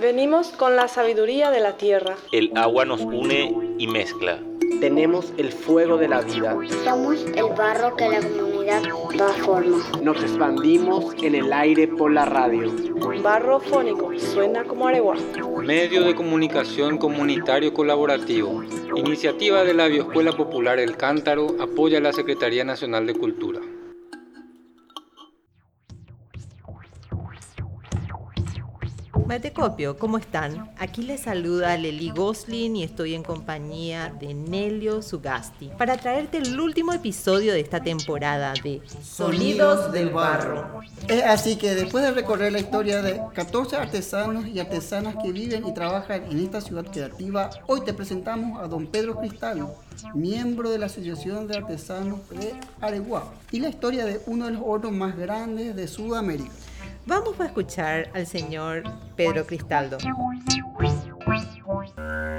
Venimos con la sabiduría de la tierra. El agua nos une y mezcla. Tenemos el fuego de la vida. Somos el barro que la comunidad da forma. Nos expandimos en el aire por la radio. Barro fónico, suena como aregua. Medio de comunicación comunitario colaborativo. Iniciativa de la Bioescuela Popular El Cántaro apoya a la Secretaría Nacional de Cultura. Matecopio, ¿cómo están? Aquí les saluda Leli Goslin y estoy en compañía de Nelio Sugasti para traerte el último episodio de esta temporada de Sonidos del Barro. Es así que después de recorrer la historia de 14 artesanos y artesanas que viven y trabajan en esta ciudad creativa, hoy te presentamos a don Pedro Cristal, miembro de la Asociación de Artesanos de Areguá, y la historia de uno de los hornos más grandes de Sudamérica. Vamos a escuchar al señor Pedro Cristaldo.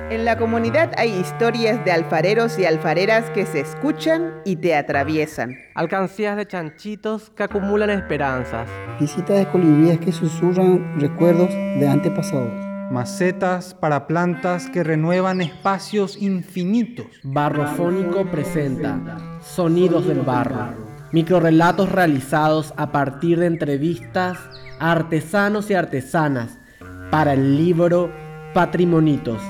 En la comunidad hay historias de alfareros y alfareras que se escuchan y te atraviesan. Alcancías de chanchitos que acumulan esperanzas. Visitas de colibríes que susurran recuerdos de antepasados. Macetas para plantas que renuevan espacios infinitos. Barrofónico presenta Sonidos del Barro. Microrelatos realizados a partir de entrevistas a artesanos y artesanas para el libro Patrimonitos.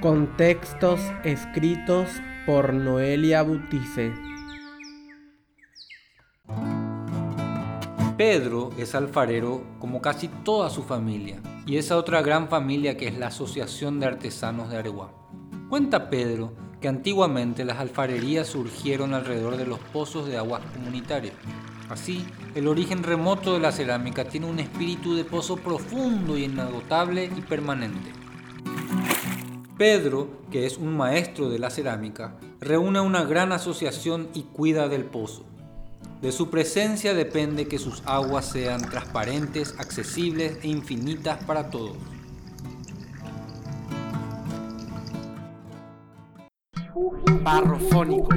Con textos escritos por Noelia Butice. Pedro es alfarero como casi toda su familia y esa otra gran familia que es la Asociación de Artesanos de Areguá. Cuenta Pedro que antiguamente las alfarerías surgieron alrededor de los pozos de aguas comunitarios. Así, el origen remoto de la cerámica tiene un espíritu de pozo profundo y inagotable y permanente. Pedro, que es un maestro de la cerámica, reúne una gran asociación y cuida del pozo. De su presencia depende que sus aguas sean transparentes, accesibles e infinitas para todos. Barrofónico.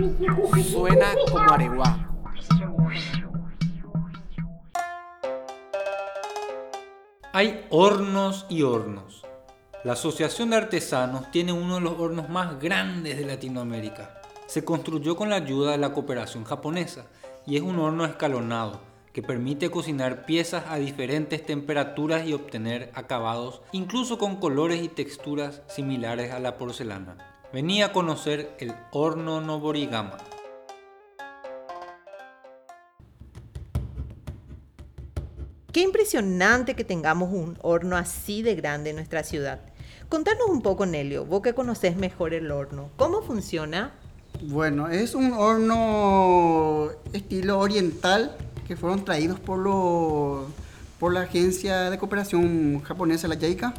Suena como areguá. Hay hornos y hornos. La Asociación de Artesanos tiene uno de los hornos más grandes de Latinoamérica. Se construyó con la ayuda de la cooperación japonesa y es un horno escalonado que permite cocinar piezas a diferentes temperaturas y obtener acabados incluso con colores y texturas similares a la porcelana. Venía a conocer el horno Noborigama. Qué impresionante que tengamos un horno así de grande en nuestra ciudad. Contanos un poco, Nelio, vos que conoces mejor el horno. ¿Cómo funciona? Bueno, es un horno estilo oriental que fueron traídos por, lo, por la agencia de cooperación japonesa, la JICA,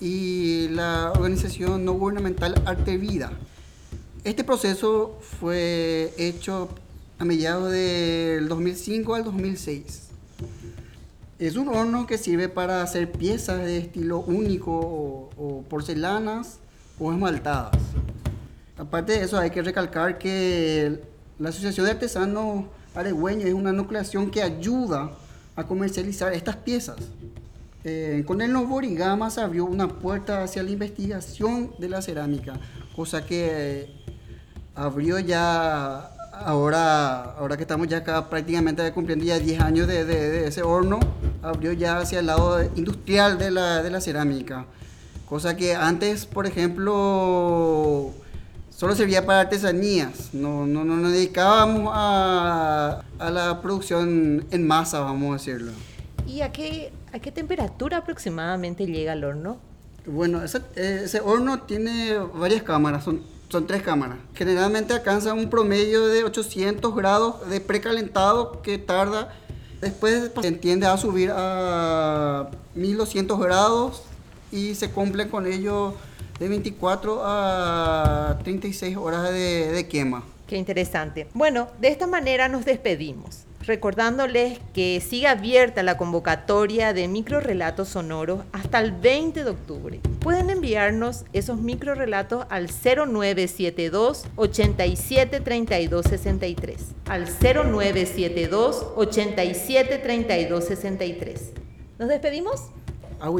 y la organización no gubernamental Arte Vida. Este proceso fue hecho a mediados del 2005 al 2006. Es un horno que sirve para hacer piezas de estilo único o, o porcelanas o esmaltadas. Aparte de eso, hay que recalcar que la Asociación de Artesanos Aregüeños es una nucleación que ayuda a comercializar estas piezas. Eh, con el nuevo se abrió una puerta hacia la investigación de la cerámica, cosa que eh, abrió ya ahora, ahora que estamos ya acá prácticamente cumpliendo ya 10 años de, de, de, ese horno, abrió ya hacia el lado industrial de la, de la cerámica. Cosa que antes, por ejemplo, solo servía para artesanías, no, no, no nos dedicábamos a, a la producción en masa, vamos a decirlo. ¿Y a qué, a qué temperatura aproximadamente llega el horno? Bueno, ese, ese horno tiene varias cámaras, son, son tres cámaras. Generalmente alcanza un promedio de 800 grados de precalentado que tarda, después se tiende a subir a 1200 grados y se cumple con ello de 24 a 36 horas de, de quema. Qué interesante. Bueno, de esta manera nos despedimos recordándoles que sigue abierta la convocatoria de microrelatos sonoros hasta el 20 de octubre. Pueden enviarnos esos microrelatos al 0972 87 32 63. Al 0972 87 32 63. ¿Nos despedimos? Ah.